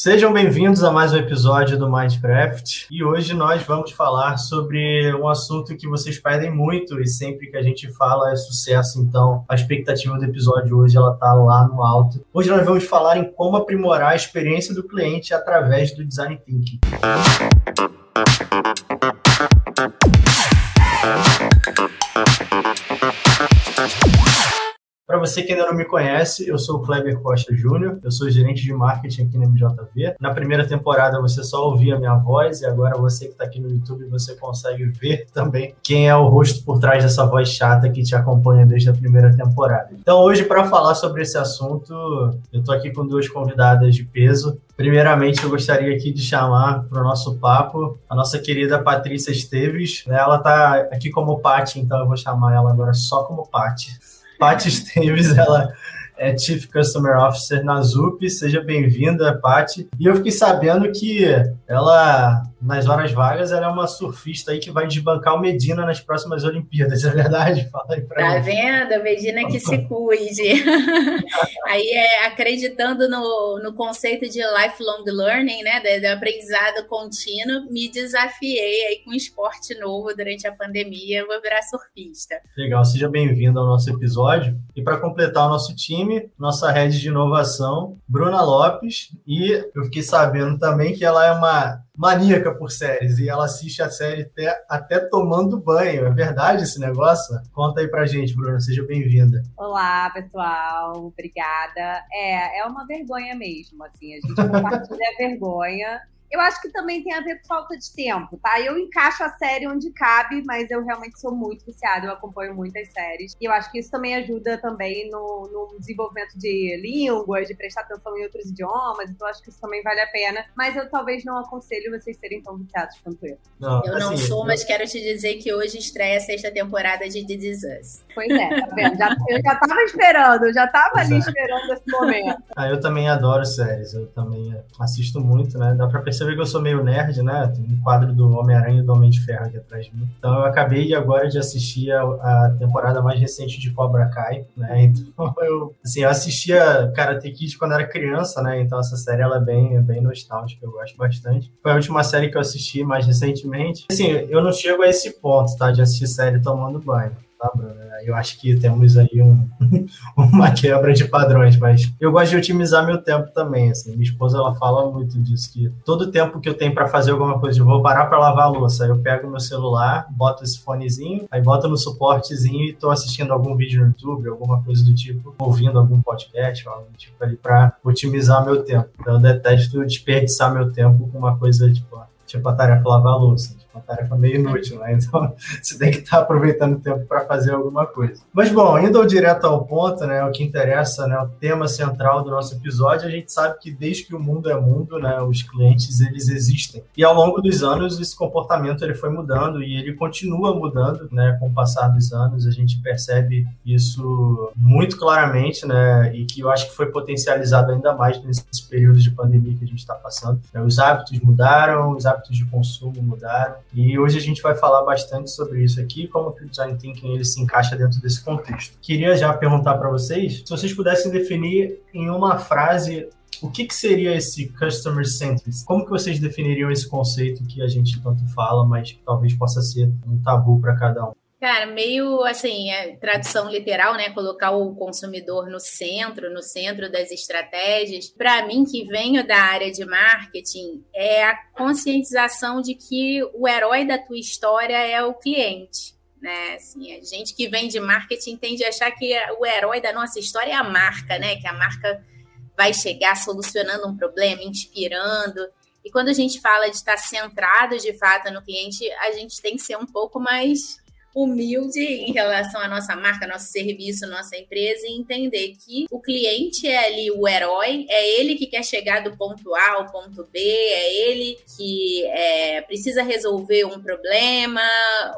Sejam bem-vindos a mais um episódio do Minecraft e hoje nós vamos falar sobre um assunto que vocês pedem muito e sempre que a gente fala é sucesso, então a expectativa do episódio hoje ela tá lá no alto. Hoje nós vamos falar em como aprimorar a experiência do cliente através do design thinking. Para você que ainda não me conhece, eu sou o Kleber Costa Júnior, eu sou gerente de marketing aqui na MJV. Na primeira temporada você só ouvia a minha voz e agora você que está aqui no YouTube você consegue ver também quem é o rosto por trás dessa voz chata que te acompanha desde a primeira temporada. Então hoje para falar sobre esse assunto, eu estou aqui com duas convidadas de peso. Primeiramente, eu gostaria aqui de chamar para o nosso papo a nossa querida Patrícia Esteves. Ela está aqui como Pati, então eu vou chamar ela agora só como Pati. Paty Esteves, ela é Chief Customer Officer na ZUP. Seja bem-vinda, Paty. E eu fiquei sabendo que ela nas horas vagas, ela é uma surfista aí que vai desbancar o Medina nas próximas Olimpíadas, é verdade? Fala aí pra Tá mim. vendo? Medina que se cuide. aí é acreditando no, no conceito de lifelong learning, né? Do, do aprendizado contínuo, me desafiei aí com um esporte novo durante a pandemia, vou virar surfista. Legal, seja bem-vindo ao nosso episódio. E para completar o nosso time, nossa rede de inovação, Bruna Lopes, e eu fiquei sabendo também que ela é uma maníaca por séries e ela assiste a série até, até tomando banho. É verdade esse negócio? Conta aí pra gente, Bruna. Seja bem-vinda. Olá, pessoal. Obrigada. É, é uma vergonha mesmo, assim. A gente compartilha a vergonha. Eu acho que também tem a ver com falta de tempo, tá? Eu encaixo a série onde cabe, mas eu realmente sou muito viciada, eu acompanho muitas séries. E eu acho que isso também ajuda também no, no desenvolvimento de línguas, de prestar atenção em outros idiomas, então eu acho que isso também vale a pena. Mas eu talvez não aconselho vocês serem tão viciados quanto eu. Não, eu não assim, sou, mas quero te dizer que hoje estreia a sexta temporada de The This Us. Pois é, tá vendo? Já, eu já tava esperando, eu já tava ali esperando esse momento. Ah, eu também adoro séries, eu também assisto muito, né? Dá pra perceber perceber que eu sou meio nerd, né? Tem um quadro do Homem-Aranha e do Homem de Ferro aqui atrás de mim. Então eu acabei agora de assistir a, a temporada mais recente de Cobra Kai, né? Então eu, assim, eu assistia Karate Kid quando era criança, né? Então essa série ela é bem, é bem nostálgica, eu gosto bastante. Foi a última série que eu assisti mais recentemente. Assim, eu não chego a esse ponto, tá? De assistir série tomando banho tá, Bruno? Eu acho que temos aí um, uma quebra de padrões, mas eu gosto de otimizar meu tempo também, assim. Minha esposa, ela fala muito disso, que todo tempo que eu tenho para fazer alguma coisa, eu vou parar para lavar a louça, eu pego meu celular, boto esse fonezinho, aí boto no suportezinho e tô assistindo algum vídeo no YouTube, alguma coisa do tipo, ouvindo algum podcast, algo do tipo ali, para otimizar meu tempo. Então, eu detesto desperdiçar meu tempo com uma coisa, tipo, tipo a tarefa lavar a louça uma tarefa meio inútil, né? Então você tem que estar tá aproveitando o tempo para fazer alguma coisa. Mas bom, indo direto ao ponto, né? O que interessa, né? O tema central do nosso episódio, a gente sabe que desde que o mundo é mundo, né? Os clientes eles existem e ao longo dos anos esse comportamento ele foi mudando e ele continua mudando, né? Com o passar dos anos a gente percebe isso muito claramente, né? E que eu acho que foi potencializado ainda mais nesse período de pandemia que a gente está passando. Os hábitos mudaram, os hábitos de consumo mudaram e hoje a gente vai falar bastante sobre isso aqui, como que o design thinking ele se encaixa dentro desse contexto. Queria já perguntar para vocês, se vocês pudessem definir em uma frase o que, que, seria esse customer centric? Como que vocês definiriam esse conceito que a gente tanto fala, mas que talvez possa ser um tabu para cada um? Cara, meio assim, é, tradução literal, né? Colocar o consumidor no centro, no centro das estratégias. Para mim, que venho da área de marketing, é a conscientização de que o herói da tua história é o cliente. Né? Assim, a gente que vem de marketing tende a achar que o herói da nossa história é a marca, né? Que a marca vai chegar solucionando um problema, inspirando. E quando a gente fala de estar centrado de fato no cliente, a gente tem que ser um pouco mais humilde em relação à nossa marca, nosso serviço, nossa empresa e entender que o cliente é ali o herói, é ele que quer chegar do ponto A ao ponto B, é ele que é, precisa resolver um problema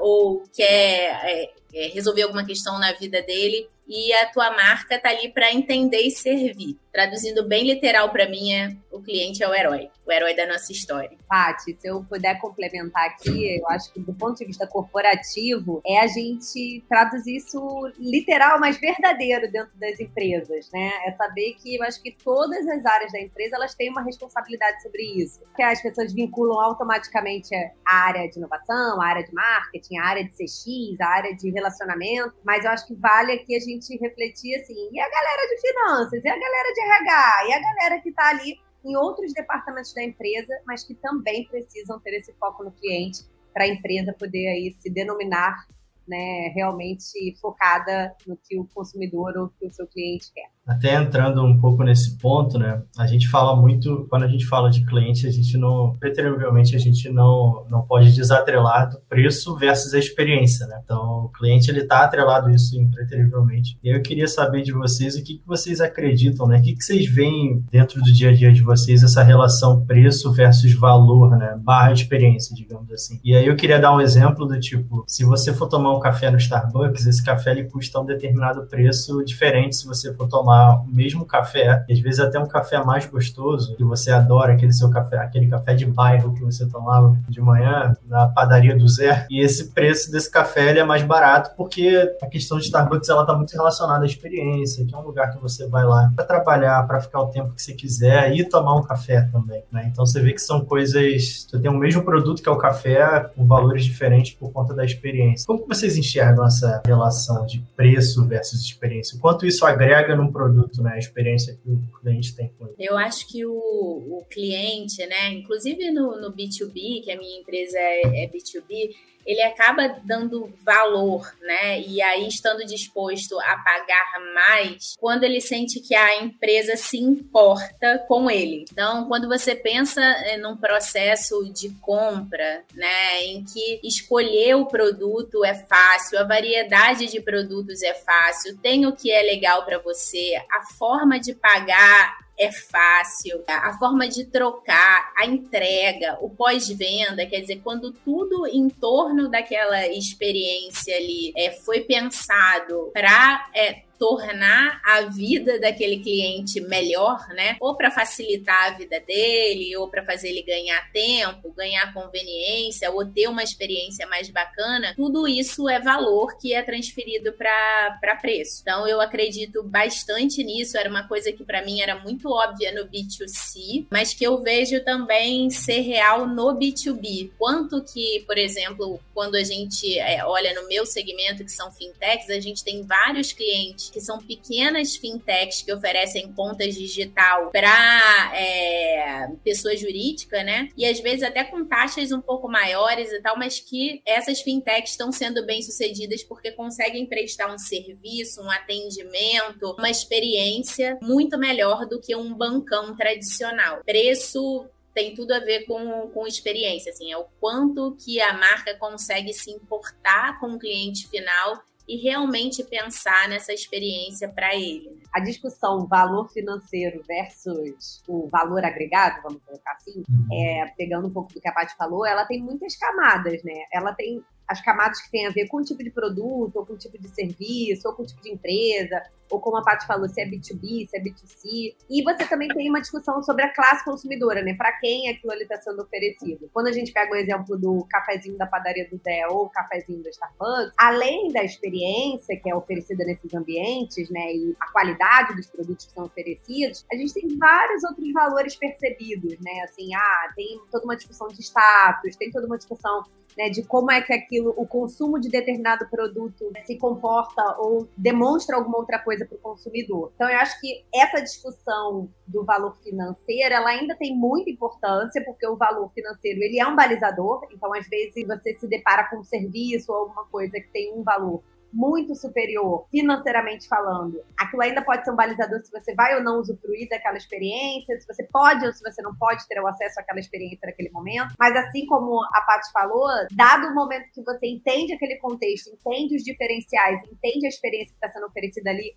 ou quer é, é, resolver alguma questão na vida dele e a tua marca tá ali para entender e servir. Traduzindo bem literal para mim, é o cliente é o herói, o herói da nossa história. Paty, se eu puder complementar aqui, eu acho que do ponto de vista corporativo, é a gente traduzir isso literal, mas verdadeiro dentro das empresas, né? É saber que eu acho que todas as áreas da empresa, elas têm uma responsabilidade sobre isso. Que as pessoas vinculam automaticamente a área de inovação, a área de marketing, a área de CX, a área de relacionamento, mas eu acho que vale aqui a gente refletir assim, e a galera de finanças, e a galera de RH, e a galera que está ali em outros departamentos da empresa, mas que também precisam ter esse foco no cliente para a empresa poder aí se denominar né, realmente focada no que o consumidor ou que o seu cliente quer. Até entrando um pouco nesse ponto, né? A gente fala muito, quando a gente fala de cliente, a gente não, preterivelmente, a gente não, não pode desatrelar do preço versus a experiência, né? Então, o cliente, ele está atrelado isso impreterivelmente. E eu queria saber de vocês o que, que vocês acreditam, né? O que, que vocês veem dentro do dia a dia de vocês, essa relação preço versus valor, né? Barra experiência, digamos assim. E aí eu queria dar um exemplo do tipo, se você for tomar um café no Starbucks, esse café ele custa um determinado preço diferente se você for tomar tomar o mesmo café, e às vezes até um café mais gostoso, que você adora, aquele seu café, aquele café de bairro que você tomava de manhã na padaria do Zé, e esse preço desse café ele é mais barato porque a questão de Starbucks ela tá muito relacionada à experiência, que é um lugar que você vai lá para trabalhar, para ficar o tempo que você quiser e tomar um café também, né? Então você vê que são coisas, você tem o mesmo produto que é o café com valores diferentes por conta da experiência. Como vocês enxergam essa relação de preço versus experiência? Quanto isso agrega num produto, né? A experiência que o cliente tem com ele. Eu acho que o, o cliente, né? Inclusive no, no B2B, que a minha empresa é, é B2B, ele acaba dando valor, né? E aí estando disposto a pagar mais quando ele sente que a empresa se importa com ele. Então, quando você pensa eh, num processo de compra, né, em que escolher o produto é fácil, a variedade de produtos é fácil, tem o que é legal para você, a forma de pagar é fácil, a forma de trocar, a entrega, o pós-venda, quer dizer, quando tudo em torno daquela experiência ali é, foi pensado para é, tornar a vida daquele cliente melhor, né? Ou para facilitar a vida dele, ou para fazer ele ganhar tempo, ganhar conveniência, ou ter uma experiência mais bacana, tudo isso é valor que é transferido para preço. Então eu acredito bastante nisso, era uma coisa que para mim era muito óbvia no B2C, mas que eu vejo também ser real no B2B. Quanto que, por exemplo, quando a gente é, olha no meu segmento, que são fintechs, a gente tem vários clientes que são pequenas fintechs que oferecem contas digital para é, pessoa jurídica, né? E às vezes até com taxas um pouco maiores e tal, mas que essas fintechs estão sendo bem sucedidas porque conseguem prestar um serviço, um atendimento, uma experiência muito melhor do que um bancão tradicional. Preço tem tudo a ver com, com experiência, assim, é o quanto que a marca consegue se importar com o cliente final e realmente pensar nessa experiência para ele. A discussão valor financeiro versus o valor agregado, vamos colocar assim, uhum. é, pegando um pouco do que a Paty falou, ela tem muitas camadas, né? Ela tem as camadas que têm a ver com o tipo de produto, ou com o tipo de serviço, ou com o tipo de empresa, ou como a Paty falou, se é B2B, se é B2C. E você também tem uma discussão sobre a classe consumidora, né? Para quem aquilo ali está sendo oferecido. Quando a gente pega o exemplo do cafezinho da padaria do Zé ou o cafezinho da Starbucks, além da experiência que é oferecida nesses ambientes, né, e a qualidade dos produtos que são oferecidos, a gente tem vários outros valores percebidos, né? Assim, ah, tem toda uma discussão de status, tem toda uma discussão né, de como é que aquilo, o consumo de determinado produto se comporta ou demonstra alguma outra coisa para o consumidor. Então, eu acho que essa discussão do valor financeiro, ela ainda tem muita importância, porque o valor financeiro, ele é um balizador, então, às vezes, você se depara com um serviço ou alguma coisa que tem um valor muito superior, financeiramente falando, aquilo ainda pode ser um balizador se você vai ou não usufruir daquela experiência, se você pode ou se você não pode ter o acesso àquela experiência naquele momento. Mas assim como a Paty falou, dado o momento que você entende aquele contexto, entende os diferenciais, entende a experiência que está sendo oferecida ali,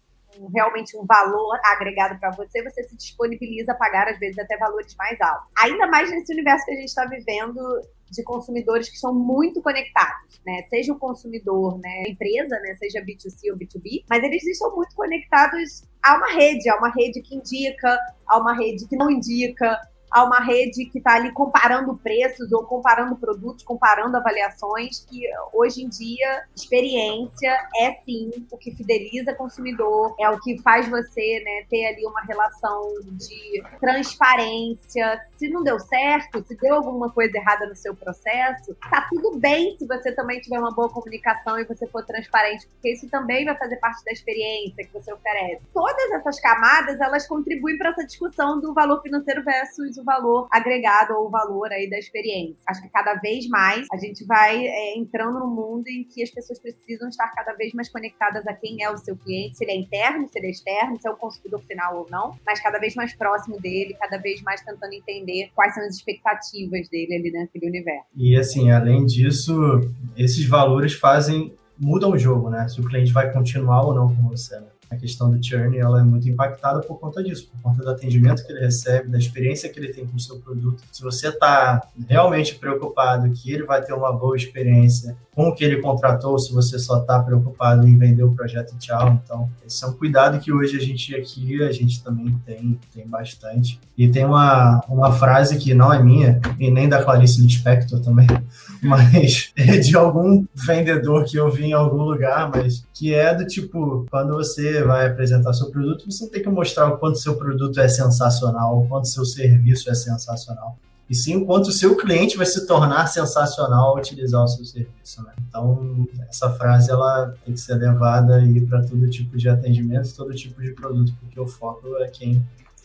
realmente um valor agregado para você, você se disponibiliza a pagar, às vezes, até valores mais altos. Ainda mais nesse universo que a gente está vivendo de consumidores que são muito conectados, né? Seja o consumidor, né, empresa, né, seja B2C ou B2B, mas eles estão muito conectados há uma rede, há uma rede que indica, há uma rede que não indica, a uma rede que está ali comparando preços ou comparando produtos, comparando avaliações, que hoje em dia experiência é sim o que fideliza o consumidor, é o que faz você né, ter ali uma relação de transparência. Se não deu certo, se deu alguma coisa errada no seu processo, tá tudo bem se você também tiver uma boa comunicação e você for transparente, porque isso também vai fazer parte da experiência que você oferece. Todas essas camadas, elas contribuem para essa discussão do valor financeiro versus o valor agregado ou o valor aí da experiência. Acho que cada vez mais a gente vai é, entrando no mundo em que as pessoas precisam estar cada vez mais conectadas a quem é o seu cliente, se ele é interno, se ele é externo, se é o consumidor final ou não, mas cada vez mais próximo dele, cada vez mais tentando entender quais são as expectativas dele ali naquele universo. E assim, além disso, esses valores fazem mudam o jogo, né? Se o cliente vai continuar ou não com você. Né? A questão do churn ela é muito impactada por conta disso, por conta do atendimento que ele recebe, da experiência que ele tem com o seu produto. Se você está realmente preocupado que ele vai ter uma boa experiência com o que ele contratou, se você só está preocupado em vender o projeto tchau. Então, esse é um cuidado que hoje a gente aqui, a gente também tem, tem bastante. E tem uma, uma frase que não é minha, e nem da Clarice Lispector também, mas é de algum vendedor que eu vi em algum lugar, mas que é do tipo, quando você vai apresentar seu produto, você tem que mostrar o quanto seu produto é sensacional, o quanto seu serviço é sensacional e sim o quanto o seu cliente vai se tornar sensacional ao utilizar o seu serviço. Né? Então, essa frase ela tem que ser levada para todo tipo de atendimento, todo tipo de produto, porque o foco é quem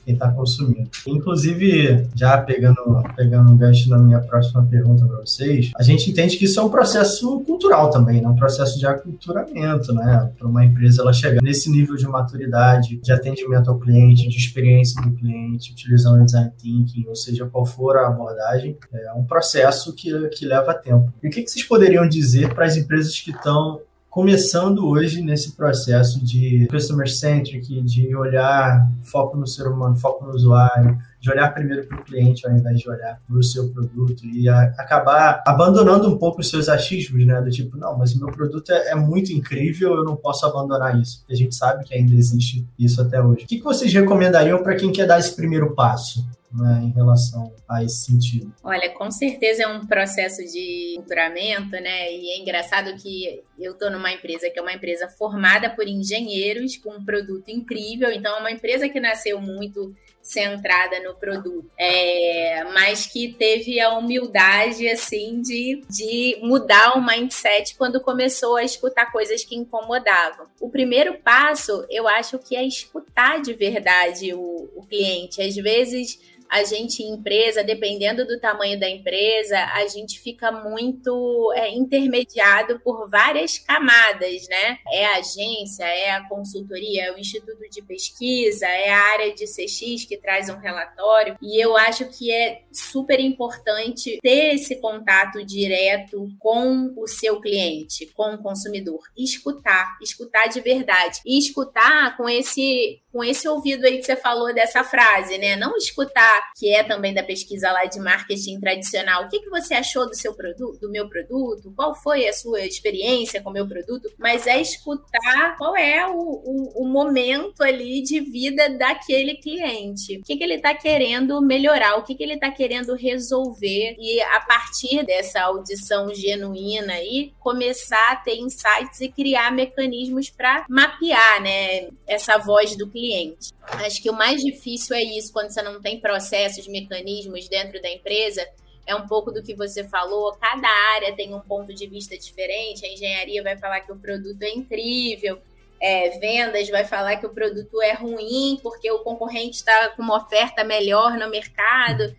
quem está consumindo. Inclusive, já pegando, pegando um gancho na minha próxima pergunta para vocês, a gente entende que isso é um processo cultural também, né? um processo de aculturamento, né? Para uma empresa ela chegar nesse nível de maturidade, de atendimento ao cliente, de experiência do cliente, utilizando o design thinking, ou seja, qual for a abordagem, é um processo que, que leva tempo. E o que, que vocês poderiam dizer para as empresas que estão começando hoje nesse processo de customer centric, de olhar foco no ser humano, foco no usuário, de olhar primeiro para o cliente ao invés de olhar para o seu produto e a, acabar abandonando um pouco os seus achismos, né? Do tipo, não, mas o meu produto é, é, muito incrível, eu não posso abandonar isso. A gente sabe que ainda existe isso até hoje. O que, que vocês recomendariam para quem quer dar esse primeiro passo? Né, em relação a esse sentido? Olha, com certeza é um processo de culturamento, né? E é engraçado que eu estou numa empresa que é uma empresa formada por engenheiros com um produto incrível, então é uma empresa que nasceu muito centrada no produto, é, mas que teve a humildade assim de, de mudar o mindset quando começou a escutar coisas que incomodavam. O primeiro passo, eu acho que é escutar de verdade o, o cliente. Às vezes a gente, empresa, dependendo do tamanho da empresa, a gente fica muito é, intermediado por várias camadas, né? É a agência, é a consultoria, é o instituto de pesquisa, é a área de CX que traz um relatório. E eu acho que é super importante ter esse contato direto com o seu cliente, com o consumidor. Escutar, escutar de verdade. E escutar com esse com esse ouvido aí que você falou dessa frase, né? Não escutar, que é também da pesquisa lá de marketing tradicional, o que, que você achou do seu produto, do meu produto, qual foi a sua experiência com o meu produto, mas é escutar qual é o, o, o momento ali de vida daquele cliente. O que, que ele está querendo melhorar, o que, que ele está querendo resolver, e a partir dessa audição genuína aí, começar a ter insights e criar mecanismos para mapear, né, essa voz do cliente. Acho que o mais difícil é isso, quando você não tem processos, mecanismos dentro da empresa, é um pouco do que você falou. Cada área tem um ponto de vista diferente. A engenharia vai falar que o produto é incrível, é, vendas vai falar que o produto é ruim porque o concorrente está com uma oferta melhor no mercado.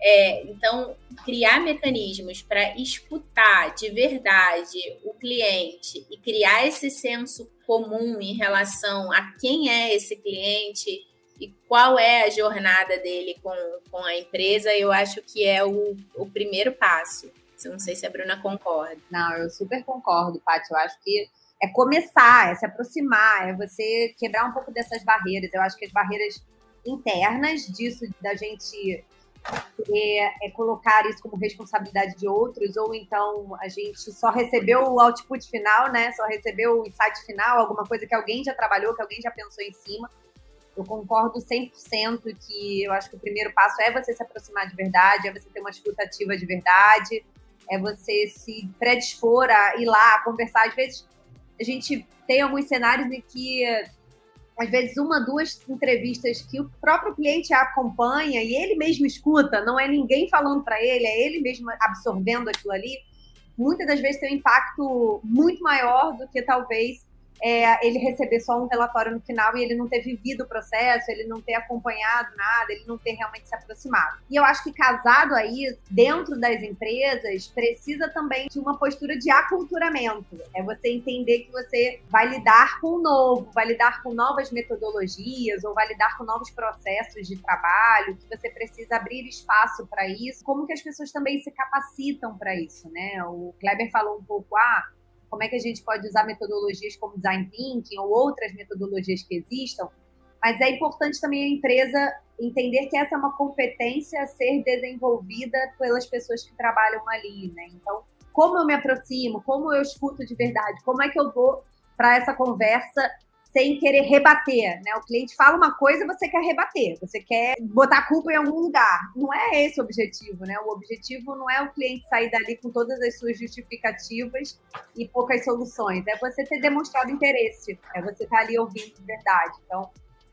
É, então, criar mecanismos para escutar de verdade o cliente e criar esse senso comum em relação a quem é esse cliente e qual é a jornada dele com, com a empresa, eu acho que é o, o primeiro passo. Não sei se a Bruna concorda. Não, eu super concordo, Paty. Eu acho que é começar, é se aproximar, é você quebrar um pouco dessas barreiras. Eu acho que as barreiras internas disso da gente é, é, colocar isso como responsabilidade de outros, ou então a gente só recebeu o output final, né? Só recebeu o insight final, alguma coisa que alguém já trabalhou, que alguém já pensou em cima. Eu concordo 100% que eu acho que o primeiro passo é você se aproximar de verdade, é você ter uma escutativa de verdade, é você se predispor a ir lá, conversar. Às vezes, a gente tem alguns cenários em que, às vezes, uma, duas entrevistas que o próprio cliente acompanha e ele mesmo escuta, não é ninguém falando para ele, é ele mesmo absorvendo aquilo ali. Muitas das vezes tem um impacto muito maior do que talvez é, ele receber só um relatório no final e ele não ter vivido o processo, ele não ter acompanhado nada, ele não ter realmente se aproximado. E eu acho que casado aí, dentro das empresas, precisa também de uma postura de aculturamento. É você entender que você vai lidar com o novo, vai lidar com novas metodologias ou vai lidar com novos processos de trabalho, que você precisa abrir espaço para isso. Como que as pessoas também se capacitam para isso, né? O Kleber falou um pouco, ah, como é que a gente pode usar metodologias como design thinking ou outras metodologias que existam, mas é importante também a empresa entender que essa é uma competência a ser desenvolvida pelas pessoas que trabalham ali, né? Então, como eu me aproximo, como eu escuto de verdade, como é que eu vou para essa conversa sem querer rebater, né? O cliente fala uma coisa você quer rebater, você quer botar a culpa em algum lugar. Não é esse o objetivo, né? O objetivo não é o cliente sair dali com todas as suas justificativas e poucas soluções. É você ter demonstrado interesse, é você estar tá ali ouvindo de verdade. Então,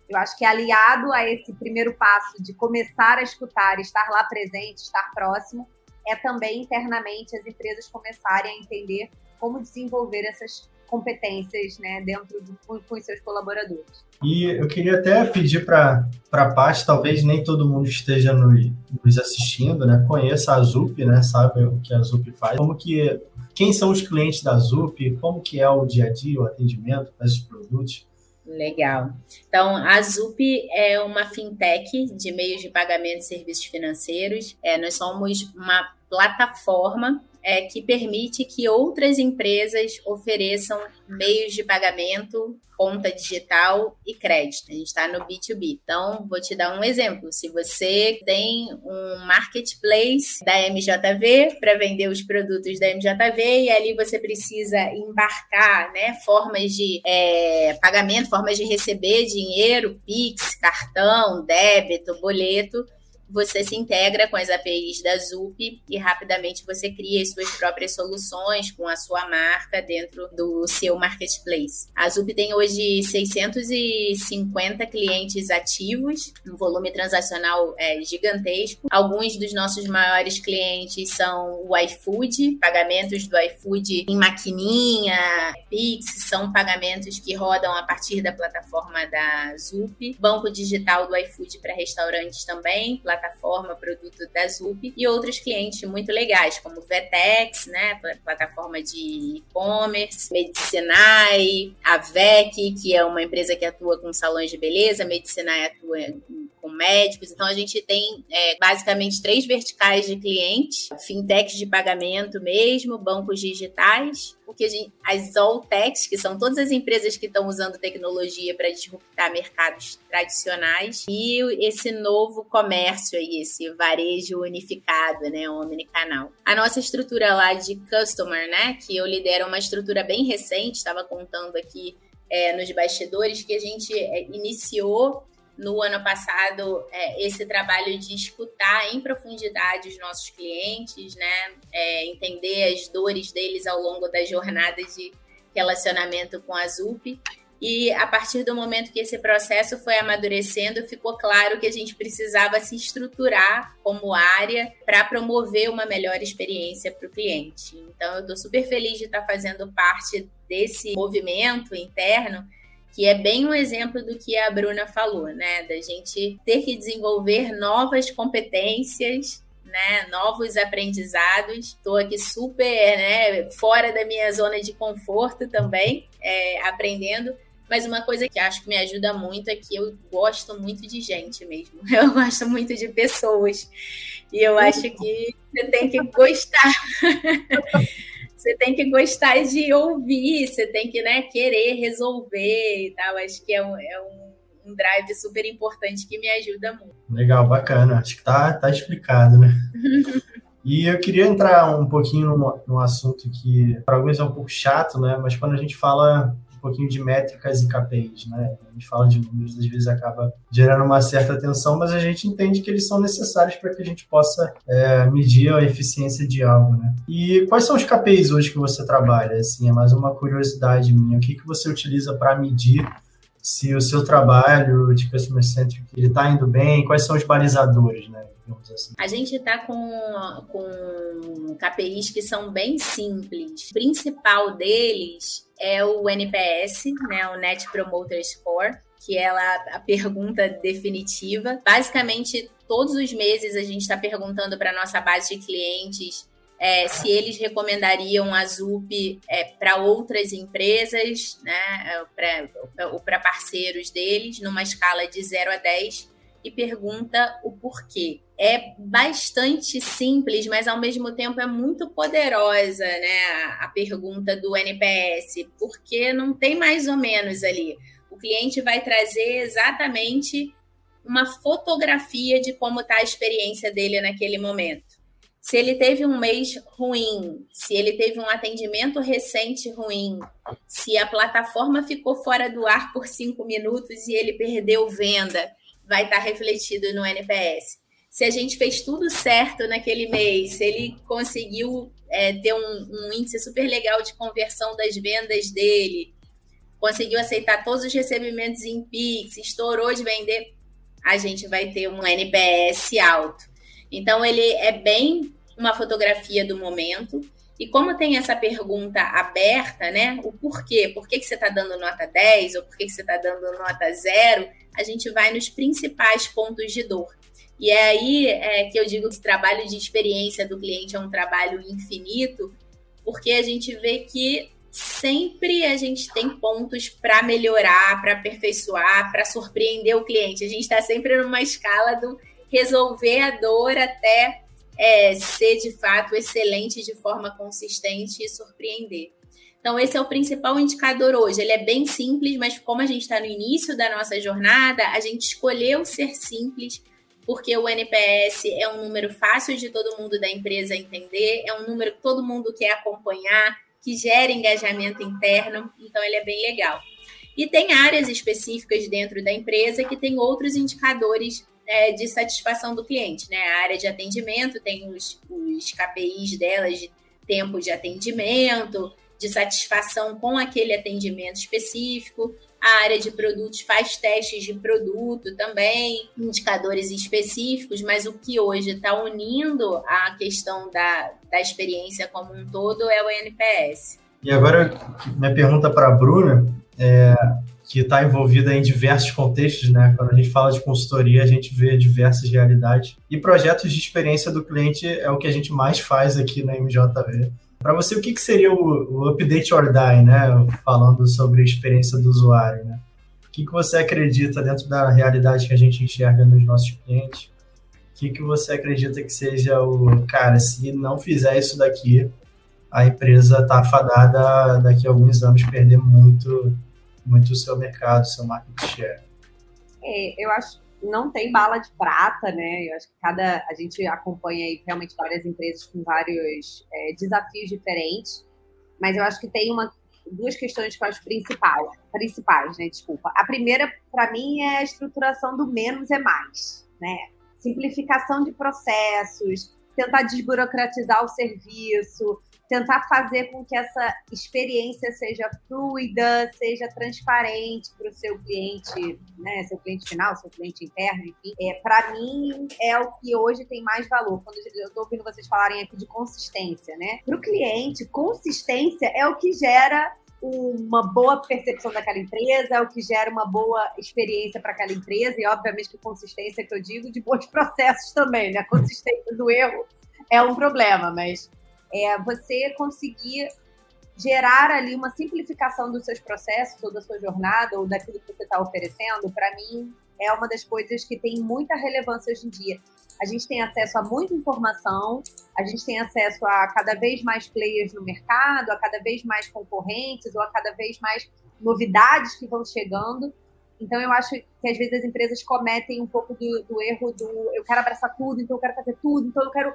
eu acho que aliado a esse primeiro passo de começar a escutar, estar lá presente, estar próximo, é também internamente as empresas começarem a entender como desenvolver essas competências né, dentro do, com, com os seus colaboradores. E eu queria até pedir para a parte, talvez nem todo mundo esteja nos, nos assistindo, né, conheça a ZUP, né, sabe o que a ZUP faz, como que, quem são os clientes da ZUP, como que é o dia a dia, o atendimento desses produtos. Legal. Então, a ZUP é uma fintech de meios de pagamento e serviços financeiros. É, nós somos uma plataforma é, que permite que outras empresas ofereçam meios de pagamento, conta digital e crédito. A gente está no B2B. Então, vou te dar um exemplo. Se você tem um marketplace da MJV para vender os produtos da MJV e ali você precisa embarcar né, formas de é, pagamento, formas de receber dinheiro, Pix, cartão, débito, boleto você se integra com as APIs da ZUP e rapidamente você cria as suas próprias soluções com a sua marca dentro do seu marketplace. A ZUP tem hoje 650 clientes ativos, um volume transacional é, gigantesco. Alguns dos nossos maiores clientes são o iFood, pagamentos do iFood em maquininha, Pix, são pagamentos que rodam a partir da plataforma da ZUP. Banco digital do iFood para restaurantes também, plataforma produto da ZUP, e outros clientes muito legais, como Vetex, né, plataforma de e-commerce, Medicinai, a VEC, que é uma empresa que atua com salões de beleza, Medicinai atua com médicos. Então, a gente tem é, basicamente três verticais de clientes: fintechs de pagamento mesmo, bancos digitais, o que gente, as Alltechs, que são todas as empresas que estão usando tecnologia para disruptar mercados tradicionais, e esse novo comércio aí, esse varejo unificado, né, omnicanal. A nossa estrutura lá de customer, né, que eu lidero uma estrutura bem recente, estava contando aqui é, nos bastidores, que a gente é, iniciou no ano passado é, esse trabalho de escutar em profundidade os nossos clientes, né? É, entender as dores deles ao longo da jornada de relacionamento com a ZUP. E a partir do momento que esse processo foi amadurecendo, ficou claro que a gente precisava se estruturar como área para promover uma melhor experiência para o cliente. Então, eu estou super feliz de estar fazendo parte desse movimento interno que é bem um exemplo do que a Bruna falou, né? Da gente ter que desenvolver novas competências, né? Novos aprendizados. Estou aqui super, né? Fora da minha zona de conforto também, é, aprendendo. Mas uma coisa que acho que me ajuda muito é que eu gosto muito de gente mesmo. Eu gosto muito de pessoas. E eu acho que você tem que gostar. você tem que gostar de ouvir, você tem que né, querer resolver e tal. Acho que é um, é um, um drive super importante que me ajuda muito. Legal, bacana. Acho que tá, tá explicado, né? E eu queria entrar um pouquinho num, num assunto que para alguns é um pouco chato, né? Mas quando a gente fala pouquinho de métricas e KPIs, né? A gente fala de números, às vezes acaba gerando uma certa tensão, mas a gente entende que eles são necessários para que a gente possa é, medir a eficiência de algo, né? E quais são os KPIs hoje que você trabalha? Assim, é mais uma curiosidade minha. O que, que você utiliza para medir se o seu trabalho de Customer Centric está indo bem? Quais são os balizadores, né? Assim. A gente está com, com KPIs que são bem simples. O principal deles é o NPS, né, o Net Promoter Score, que é a pergunta definitiva. Basicamente, todos os meses a gente está perguntando para nossa base de clientes é, se eles recomendariam a ZUP é, para outras empresas, né, ou para parceiros deles, numa escala de 0 a 10, e pergunta o porquê. É bastante simples, mas ao mesmo tempo é muito poderosa, né? A, pergunta do NPS, porque não tem mais ou menos ali. O cliente vai trazer exatamente uma fotografia de como está a experiência dele naquele momento. Se ele teve um mês ruim, se ele teve um atendimento recente ruim, se a plataforma ficou fora do ar por cinco minutos e ele perdeu venda, vai estar refletido no NPS. Se a gente fez tudo certo naquele mês, se ele conseguiu é, ter um, um índice super legal de conversão das vendas dele, conseguiu aceitar todos os recebimentos em Pix, estourou de vender, a gente vai ter um NPS alto. Então, ele é bem uma fotografia do momento. E como tem essa pergunta aberta, né? O porquê? Por que, que você está dando nota 10 ou por que, que você está dando nota 0? a gente vai nos principais pontos de dor. E é aí é, que eu digo que o trabalho de experiência do cliente é um trabalho infinito, porque a gente vê que sempre a gente tem pontos para melhorar, para aperfeiçoar, para surpreender o cliente. A gente está sempre numa escala do resolver a dor até é, ser de fato excelente de forma consistente e surpreender. Então, esse é o principal indicador hoje. Ele é bem simples, mas como a gente está no início da nossa jornada, a gente escolheu ser simples, porque o NPS é um número fácil de todo mundo da empresa entender, é um número que todo mundo quer acompanhar, que gera engajamento interno, então ele é bem legal. E tem áreas específicas dentro da empresa que tem outros indicadores é, de satisfação do cliente, né? A área de atendimento tem os, os KPIs delas de tempo de atendimento, de satisfação com aquele atendimento específico. A área de produtos faz testes de produto também, indicadores específicos, mas o que hoje está unindo a questão da, da experiência como um todo é o NPS. E agora, minha pergunta para a Bruna, é, que está envolvida em diversos contextos, né? Quando a gente fala de consultoria, a gente vê diversas realidades. E projetos de experiência do cliente é o que a gente mais faz aqui na MJV. Para você, o que, que seria o, o, update or die, né? Falando sobre a experiência do usuário, né? O que, que você acredita dentro da realidade que a gente enxerga nos nossos clientes? O que, que você acredita que seja o... Cara, se não fizer isso daqui, a empresa está fadada daqui a alguns anos perder muito, muito o seu mercado, o seu market share. É, eu acho não tem bala de prata, né? Eu acho que cada a gente acompanha aí realmente várias empresas com vários é, desafios diferentes, mas eu acho que tem uma duas questões que eu acho principais, principais, né? Desculpa. A primeira, para mim, é a estruturação do menos é mais, né? Simplificação de processos, tentar desburocratizar o serviço, tentar fazer com que essa experiência seja fluida, seja transparente para o seu cliente, né, seu cliente final, seu cliente interno, enfim. É, para mim, é o que hoje tem mais valor. Quando eu estou ouvindo vocês falarem aqui de consistência, né? Para o cliente, consistência é o que gera uma boa percepção daquela empresa, é o que gera uma boa experiência para aquela empresa, e obviamente que consistência que eu digo de bons processos também, né? A consistência do erro é um problema, mas é você conseguir gerar ali uma simplificação dos seus processos ou da sua jornada ou daquilo que você está oferecendo, para mim é uma das coisas que tem muita relevância hoje em dia. A gente tem acesso a muita informação, a gente tem acesso a cada vez mais players no mercado, a cada vez mais concorrentes ou a cada vez mais novidades que vão chegando. Então, eu acho que às vezes as empresas cometem um pouco do, do erro do eu quero abraçar tudo, então eu quero fazer tudo, então eu quero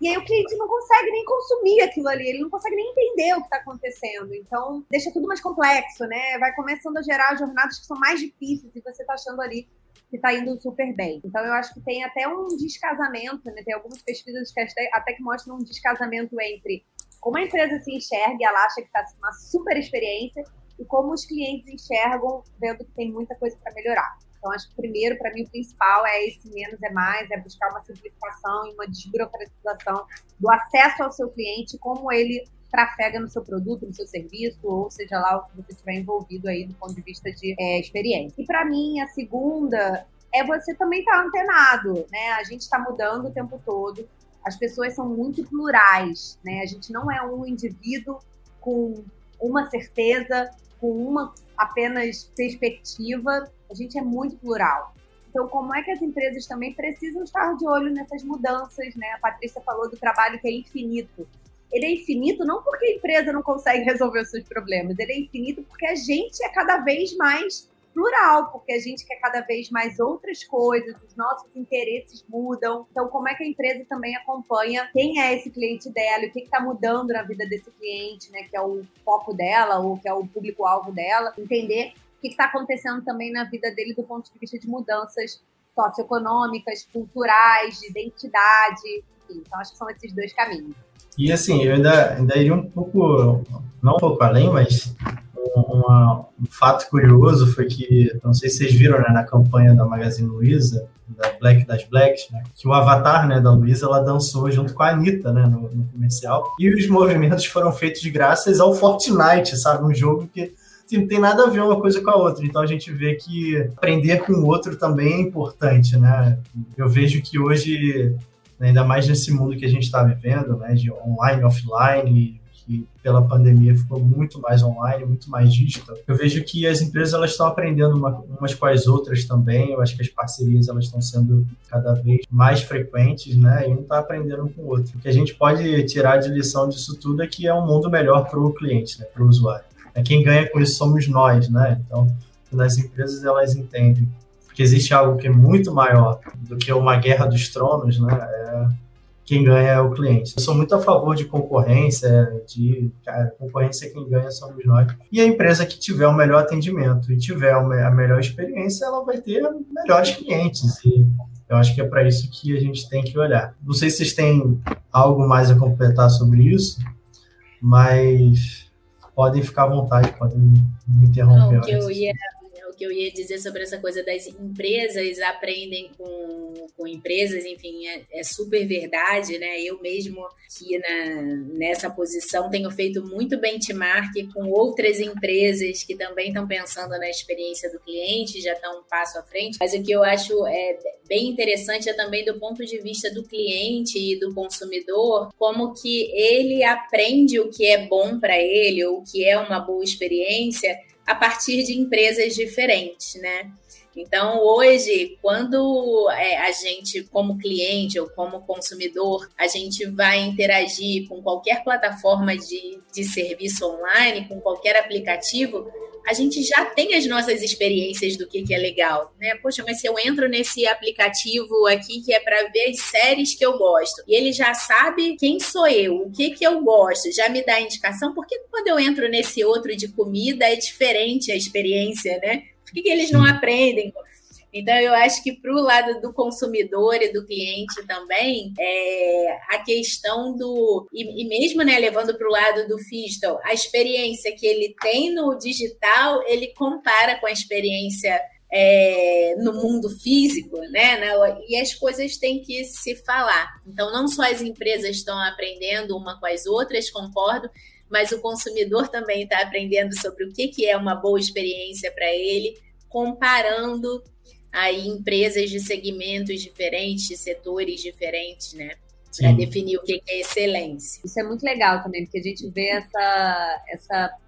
E aí o cliente não consegue nem consumir aquilo ali, ele não consegue nem entender o que está acontecendo. Então, deixa tudo mais complexo, né? Vai começando a gerar jornadas que são mais difíceis e você está achando ali que está indo super bem. Então, eu acho que tem até um descasamento, né? Tem algumas pesquisas que até que mostram um descasamento entre como a empresa se enxerga e ela acha que está uma super experiência e como os clientes enxergam vendo que tem muita coisa para melhorar. Então, acho que primeiro, para mim, o principal é esse menos é mais, é buscar uma simplificação e uma desburocratização do acesso ao seu cliente, como ele trafega no seu produto, no seu serviço, ou seja lá o que você estiver envolvido aí do ponto de vista de é, experiência. E para mim, a segunda é você também estar tá antenado, né? A gente está mudando o tempo todo, as pessoas são muito plurais, né? A gente não é um indivíduo com uma certeza, com uma apenas perspectiva, a gente é muito plural. Então, como é que as empresas também precisam estar de olho nessas mudanças, né? A Patrícia falou do trabalho que é infinito. Ele é infinito não porque a empresa não consegue resolver os seus problemas, ele é infinito porque a gente é cada vez mais plural, porque a gente quer cada vez mais outras coisas, os nossos interesses mudam. Então, como é que a empresa também acompanha quem é esse cliente dela, o que está mudando na vida desse cliente, né, que é o foco dela ou que é o público-alvo dela, entender o que está acontecendo também na vida dele do ponto de vista de mudanças socioeconômicas, culturais, de identidade, enfim. Então, acho que são esses dois caminhos. E assim, eu ainda, ainda iria um pouco, não um pouco além, mas um fato curioso foi que, não sei se vocês viram né, na campanha da Magazine Luiza, da Black das Blacks, né, que o avatar né, da Luiza ela dançou junto com a Anitta né, no, no, comercial. E os movimentos foram feitos graças ao Fortnite, sabe? Um jogo que assim, não tem nada a ver uma coisa com a outra. Então a gente vê que aprender com o outro também é importante, né? Eu vejo que hoje, ainda mais nesse mundo que a gente está vivendo, né, de online, offline, que pela pandemia ficou muito mais online, muito mais digital. Eu vejo que as empresas elas estão aprendendo uma, umas com as outras também. Eu acho que as parcerias elas estão sendo cada vez mais frequentes, né? E um está aprendendo com o outro. O que a gente pode tirar de lição disso tudo é que é um mundo melhor para o cliente, né? para o usuário. É quem ganha com isso somos nós, né? Então, as empresas elas entendem que existe algo que é muito maior do que uma guerra dos tronos, né? É quem ganha é o cliente. Eu sou muito a favor de concorrência, de cara, concorrência quem ganha somos nós. E a empresa que tiver o melhor atendimento e tiver a melhor experiência, ela vai ter melhores clientes. E eu acho que é para isso que a gente tem que olhar. Não sei se vocês têm algo mais a completar sobre isso, mas podem ficar à vontade, podem me interromper. Não, que eu ia que eu ia dizer sobre essa coisa das empresas aprendem com, com empresas, enfim, é, é super verdade, né? Eu mesmo aqui na, nessa posição tenho feito muito benchmark com outras empresas que também estão pensando na experiência do cliente, já estão um passo à frente. Mas o que eu acho é bem interessante é também do ponto de vista do cliente e do consumidor, como que ele aprende o que é bom para ele ou o que é uma boa experiência a partir de empresas diferentes, né? Então, hoje, quando é, a gente, como cliente ou como consumidor, a gente vai interagir com qualquer plataforma de, de serviço online, com qualquer aplicativo, a gente já tem as nossas experiências do que, que é legal, né? Poxa, mas se eu entro nesse aplicativo aqui que é para ver as séries que eu gosto, e ele já sabe quem sou eu, o que, que eu gosto, já me dá indicação, porque quando eu entro nesse outro de comida é diferente a experiência, né? Por que, que eles não aprendem? Então, eu acho que para o lado do consumidor e do cliente também, é, a questão do. E, e mesmo né, levando para o lado do Fistal, a experiência que ele tem no digital, ele compara com a experiência é, no mundo físico, né? E as coisas têm que se falar. Então, não só as empresas estão aprendendo uma com as outras, concordo, mas o consumidor também está aprendendo sobre o que é uma boa experiência para ele, comparando aí empresas de segmentos diferentes, de setores diferentes, né? Para definir o que é excelência. Isso é muito legal também, porque a gente vê essa, essa,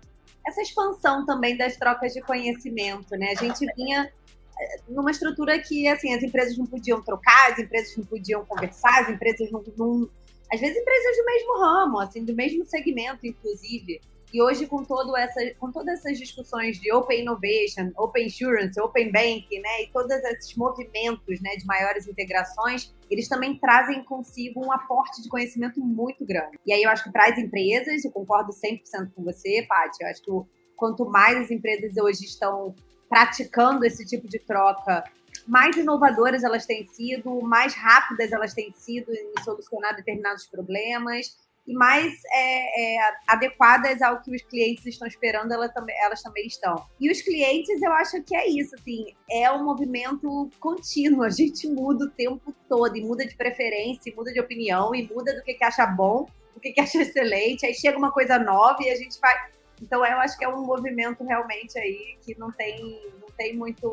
essa expansão também das trocas de conhecimento, né? A gente vinha eh, numa estrutura que assim as empresas não podiam trocar, as empresas não podiam conversar, as empresas não, não às vezes empresas do mesmo ramo, assim, do mesmo segmento, inclusive, E hoje, com, todo essa, com todas essas discussões de Open Innovation, Open Insurance, Open Bank, né, e todos esses movimentos né, de maiores integrações, eles também trazem consigo um aporte de conhecimento muito grande. E aí eu acho que para as empresas, eu concordo 100% com você, Paty, eu acho que quanto mais as empresas hoje estão praticando esse tipo de troca, mais inovadoras elas têm sido, mais rápidas elas têm sido em solucionar determinados problemas e mais é, é, adequadas ao que os clientes estão esperando, elas também, elas também estão. E os clientes, eu acho que é isso, assim, é um movimento contínuo, a gente muda o tempo todo, e muda de preferência, e muda de opinião, e muda do que, que acha bom, do que, que acha excelente, aí chega uma coisa nova e a gente vai... Então, eu acho que é um movimento realmente aí que não tem, não tem muito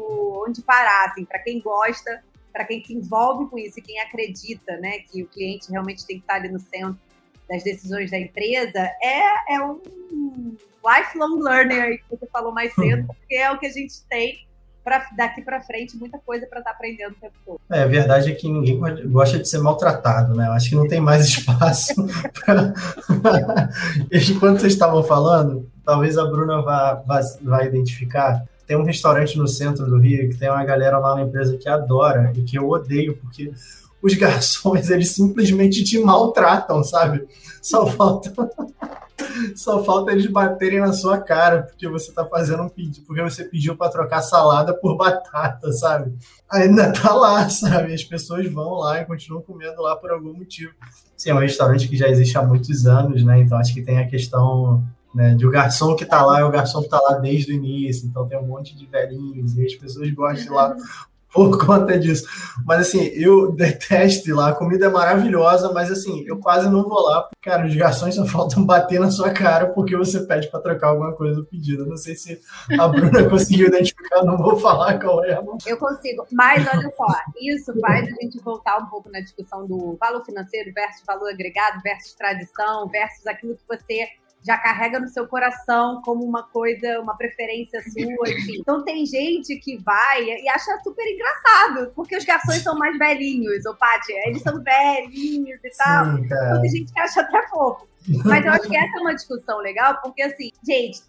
onde parar, assim, para quem gosta, para quem se envolve com isso e quem acredita, né, que o cliente realmente tem que estar ali no centro das decisões da empresa é, é um lifelong learner que você falou mais cedo, uhum. porque é o que a gente tem para daqui para frente muita coisa para estar tá aprendendo o tempo todo. É, a verdade é que ninguém gosta de ser maltratado, né? Eu acho que não tem mais espaço para. Enquanto vocês estavam falando, talvez a Bruna vá, vá, vá identificar. Tem um restaurante no centro do Rio que tem uma galera lá na empresa que adora e que eu odeio, porque os garçons, eles simplesmente te maltratam, sabe? Só falta. Só falta eles baterem na sua cara porque você tá fazendo um pedido, porque você pediu para trocar salada por batata, sabe? Ainda tá lá, sabe? As pessoas vão lá e continuam comendo lá por algum motivo. Sim, é um restaurante que já existe há muitos anos, né? Então acho que tem a questão né, de o garçom que tá lá é o garçom que tá lá desde o início, então tem um monte de velhinhos e as pessoas gostam de lá por conta disso. Mas assim, eu detesto ir lá, a comida é maravilhosa, mas assim, eu quase não vou lá, porque, cara, os garçons só faltam bater na sua cara porque você pede para trocar alguma coisa do pedido. Não sei se a Bruna conseguiu identificar, não vou falar qual é. Eu consigo, mas olha só, isso faz a gente voltar um pouco na discussão do valor financeiro versus valor agregado versus tradição versus aquilo que você já carrega no seu coração como uma coisa, uma preferência sua, enfim. Então tem gente que vai e acha super engraçado, porque os garçons são mais velhinhos, ô Paty, eles são velhinhos e tal. Sim, então tem gente que acha até fofo. Mas eu acho que essa é uma discussão legal, porque assim, gente,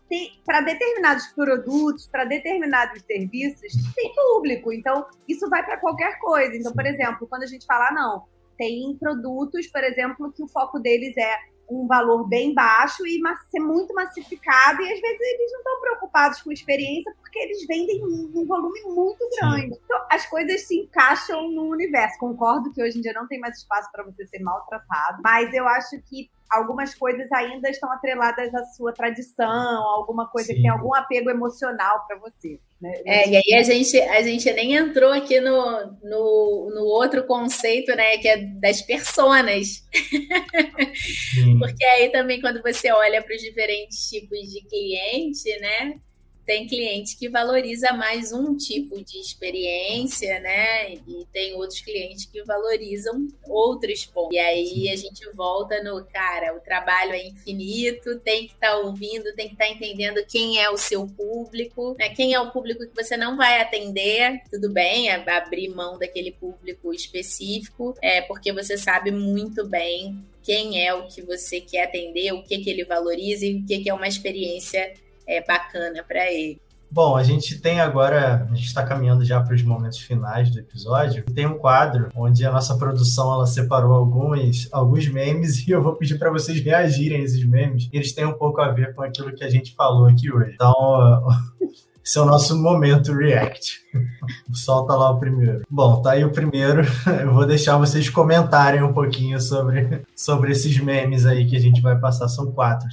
para determinados produtos, para determinados serviços, tem público. Então, isso vai para qualquer coisa. Então, por exemplo, quando a gente fala, ah, não, tem produtos, por exemplo, que o foco deles é um valor bem baixo e ser muito massificado, e às vezes eles não estão preocupados com experiência porque eles vendem um volume muito grande. Sim. Então, as coisas se encaixam no universo. Concordo que hoje em dia não tem mais espaço para você ser maltratado, mas eu acho que algumas coisas ainda estão atreladas à sua tradição, alguma coisa Sim. que tem algum apego emocional para você. Né? É, e aí a gente, a gente nem entrou aqui no, no, no outro conceito, né, que é das personas. Porque aí também quando você olha para os diferentes tipos de cliente, né, tem cliente que valoriza mais um tipo de experiência, né? E tem outros clientes que valorizam outros pontos. E aí a gente volta no, cara, o trabalho é infinito, tem que estar tá ouvindo, tem que estar tá entendendo quem é o seu público, né? Quem é o público que você não vai atender, tudo bem, abrir mão daquele público específico, é porque você sabe muito bem quem é o que você quer atender, o que, que ele valoriza e o que, que é uma experiência é, bacana para ele. Bom, a gente tem agora, a gente está caminhando já para os momentos finais do episódio. Tem um quadro onde a nossa produção ela separou alguns, alguns memes e eu vou pedir para vocês reagirem a esses memes. Eles têm um pouco a ver com aquilo que a gente falou aqui hoje. Então, esse é o nosso momento react. Solta lá o primeiro. Bom, tá aí o primeiro. Eu vou deixar vocês comentarem um pouquinho sobre, sobre esses memes aí que a gente vai passar. São quatro.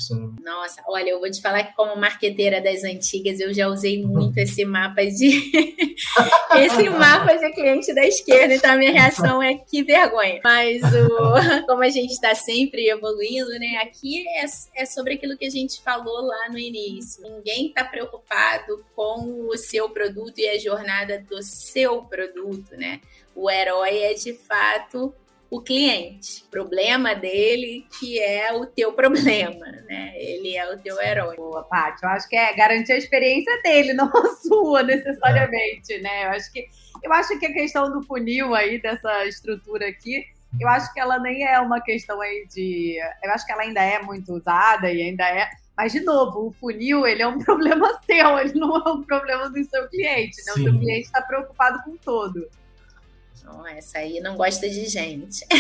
Nossa, olha, eu vou te falar que como marqueteira das antigas, eu já usei muito esse mapa de... esse mapa de cliente da esquerda, então a minha reação é que vergonha. Mas o... como a gente está sempre evoluindo, né? Aqui é, é sobre aquilo que a gente falou lá no início. Ninguém está preocupado com o seu produto e a jornada do seu produto, né? O herói é de fato o cliente. O problema dele que é o teu problema, né? Ele é o teu herói. Boa, Paty. Eu acho que é garantir a experiência dele, não a sua, necessariamente, né? Eu acho que eu acho que a questão do funil aí, dessa estrutura aqui, eu acho que ela nem é uma questão aí de. Eu acho que ela ainda é muito usada e ainda é Mas, de novo, o funil ele é um problema seu, ele não é um problema do seu cliente. Né? O seu cliente está preocupado com todo. Não, essa aí não gosta de gente. É.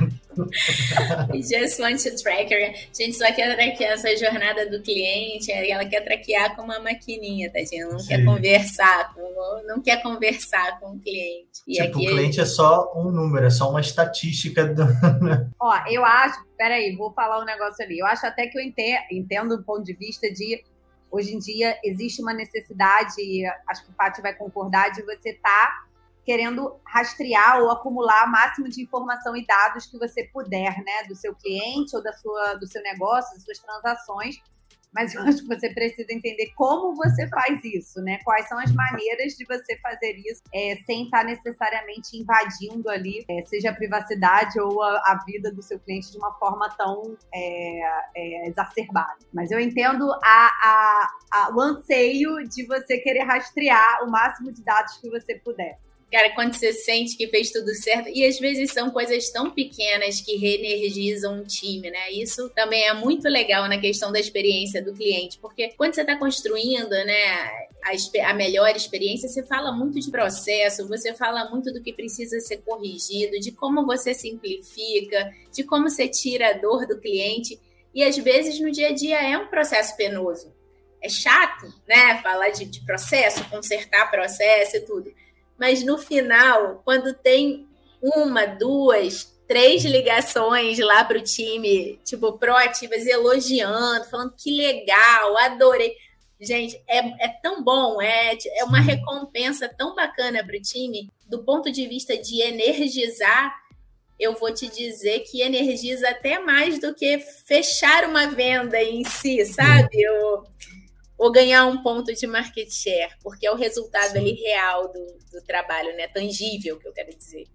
just want to track her. A gente só quer traquear essa jornada do cliente, ela quer traquear com uma maquininha, tadinha. Não Sim. quer conversar com, não quer conversar com o cliente. E tipo, aqui... o cliente é só um número, é só uma estatística. Do... Ó, eu acho, peraí, vou falar um negócio ali. Eu acho até que eu entendo, do ponto de vista de hoje em dia existe uma necessidade, acho que o Pátio vai concordar, de você estar tá querendo rastrear ou acumular o máximo de informação e dados que você puder, né, do seu cliente ou da sua, do seu negócio, das suas transações. Mas eu acho que você precisa entender como você faz isso, né? Quais são as maneiras de você fazer isso é, sem estar necessariamente invadindo ali, é, seja a privacidade ou a, a, vida do seu cliente de uma forma tão é, é exacerbada. Mas eu entendo a, a, a, o anseio de você querer rastrear o máximo de dados que você puder. Cara, quando você sente que fez tudo certo, e às vezes são coisas tão pequenas que reenergizam um time, né? Isso também é muito legal na questão da experiência do cliente, porque quando você está construindo, né, a, a, melhor experiência, você fala muito de processo, você fala muito do que precisa ser corrigido, de como você simplifica, de como você tira a dor do cliente. E às vezes no dia a dia é um processo penoso. É chato, né? Falar de, de processo, consertar processo e tudo mas no final, quando tem uma, duas, três ligações lá para o time, tipo, proativas, elogiando, falando que legal, adorei. Gente, é, é tão bom, é, é uma recompensa tão bacana para o time, do ponto de vista de energizar. Eu vou te dizer que energiza até mais do que fechar uma venda em si, sabe? Eu, ou ganhar um ponto de market share, porque é o resultado Sim. ali real do, do trabalho, né? Tangível, que eu quero dizer.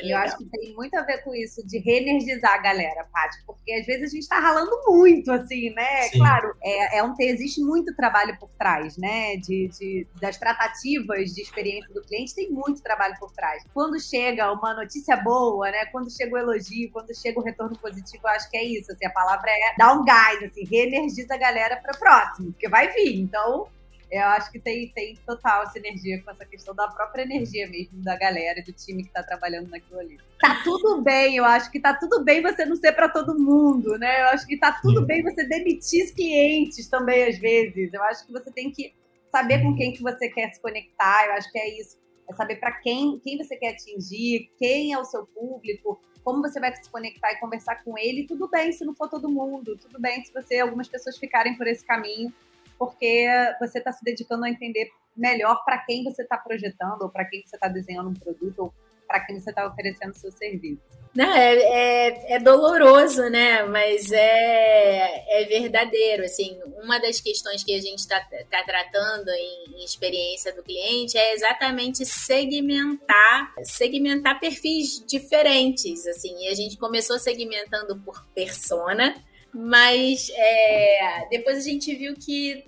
Eu acho que tem muito a ver com isso, de reenergizar a galera, Paty, porque às vezes a gente está ralando muito, assim, né? Sim. Claro, é, é um, existe muito trabalho por trás, né? De, de, das tratativas de experiência do cliente, tem muito trabalho por trás. Quando chega uma notícia boa, né? Quando chega o elogio, quando chega o retorno positivo, eu acho que é isso, assim, a palavra é dar um gás, assim, reenergiza a galera para próximo, porque vai vir. Então, eu acho que tem, tem total sinergia com essa questão da própria energia mesmo da galera, do time que tá trabalhando naquilo ali. Tá tudo bem, eu acho que tá tudo bem você não ser para todo mundo, né? Eu acho que tá tudo Sim. bem você demitir clientes também, às vezes. Eu acho que você tem que saber com quem que você quer se conectar, eu acho que é isso. É saber para quem, quem você quer atingir, quem é o seu público, como você vai se conectar e conversar com ele. Tudo bem se não for todo mundo, tudo bem se você algumas pessoas ficarem por esse caminho porque você está se dedicando a entender melhor para quem você está projetando, ou para quem você está desenhando um produto, ou para quem você está oferecendo seu serviço. Não, é, é, é, doloroso, né? Mas é, é verdadeiro. Assim, uma das questões que a gente está tá tratando em, em, experiência do cliente é exatamente segmentar, segmentar perfis diferentes. Assim, e a gente começou segmentando por persona, mas é, depois a gente viu que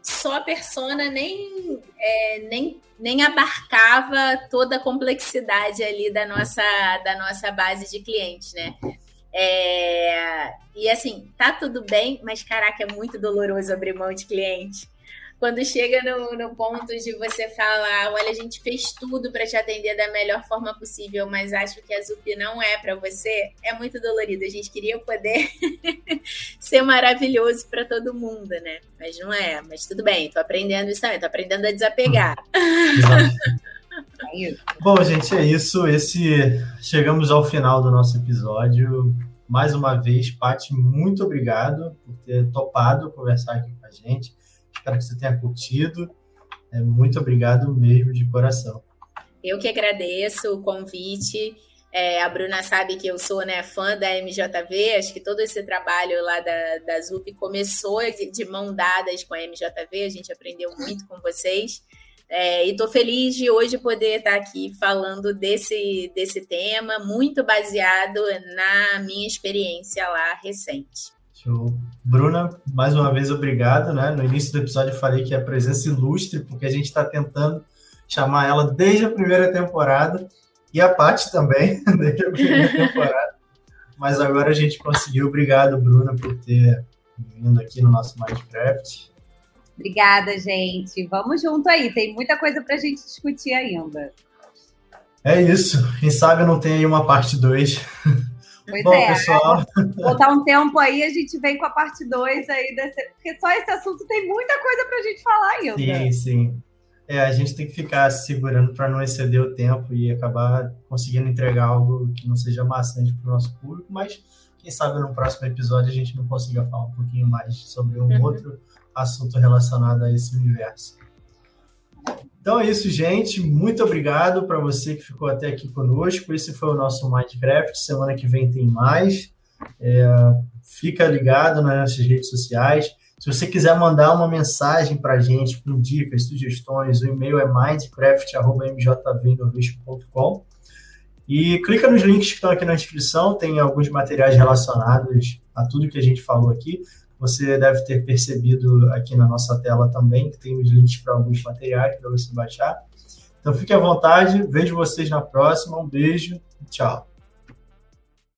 só a persona nem, é, nem, nem abarcava toda a complexidade ali da nossa, da nossa base de clientes, né? É, e assim, tá tudo bem, mas caraca, é muito doloroso abrir mão de cliente quando chega no, no ponto de você falar, olha, a gente fez tudo para te atender da melhor forma possível, mas acho que a ZUP não é para você, é muito dolorido. A gente queria poder ser maravilhoso para todo mundo, né? Mas não é. Mas tudo bem, tô aprendendo isso também, tô aprendendo a desapegar. Bom, gente, é isso. Esse chegamos ao final do nosso episódio. Mais uma vez, Paty, muito obrigado por ter topado conversar aqui com a gente. Espero que você tenha curtido. É, muito obrigado mesmo, de coração. Eu que agradeço o convite. É, a Bruna sabe que eu sou né, fã da MJV, acho que todo esse trabalho lá da, da ZUP começou de, de mão dadas com a MJV, a gente aprendeu muito com vocês. É, e estou feliz de hoje poder estar aqui falando desse, desse tema, muito baseado na minha experiência lá recente. Show. Bruna, mais uma vez, obrigado. Né? No início do episódio eu falei que é presença ilustre, porque a gente está tentando chamar ela desde a primeira temporada, e a Paty também, desde a primeira temporada. mas agora a gente conseguiu. Obrigado, Bruna, por ter vindo aqui no nosso Minecraft. Obrigada, gente. Vamos junto aí. Tem muita coisa para a gente discutir ainda. É isso. Quem sabe não tem aí uma parte 2. Pois Bom, é, pessoal. Botar um tempo aí, a gente vem com a parte 2 aí, desse... porque só esse assunto tem muita coisa para a gente falar ainda. Sim, sim. É, a gente tem que ficar se segurando para não exceder o tempo e acabar conseguindo entregar algo que não seja maçante para o nosso público, mas quem sabe no próximo episódio a gente não consiga falar um pouquinho mais sobre um uhum. outro assunto relacionado a esse universo. Então é isso, gente. Muito obrigado para você que ficou até aqui conosco. Esse foi o nosso Minecraft. Semana que vem tem mais. É, fica ligado nas nossas redes sociais. Se você quiser mandar uma mensagem para a gente com dicas, sugestões, o e-mail é mindcraft.mjvindorisco.com e clica nos links que estão aqui na descrição, tem alguns materiais relacionados a tudo que a gente falou aqui. Você deve ter percebido aqui na nossa tela também que tem os links para alguns materiais para você baixar. Então fique à vontade, vejo vocês na próxima. Um beijo, tchau.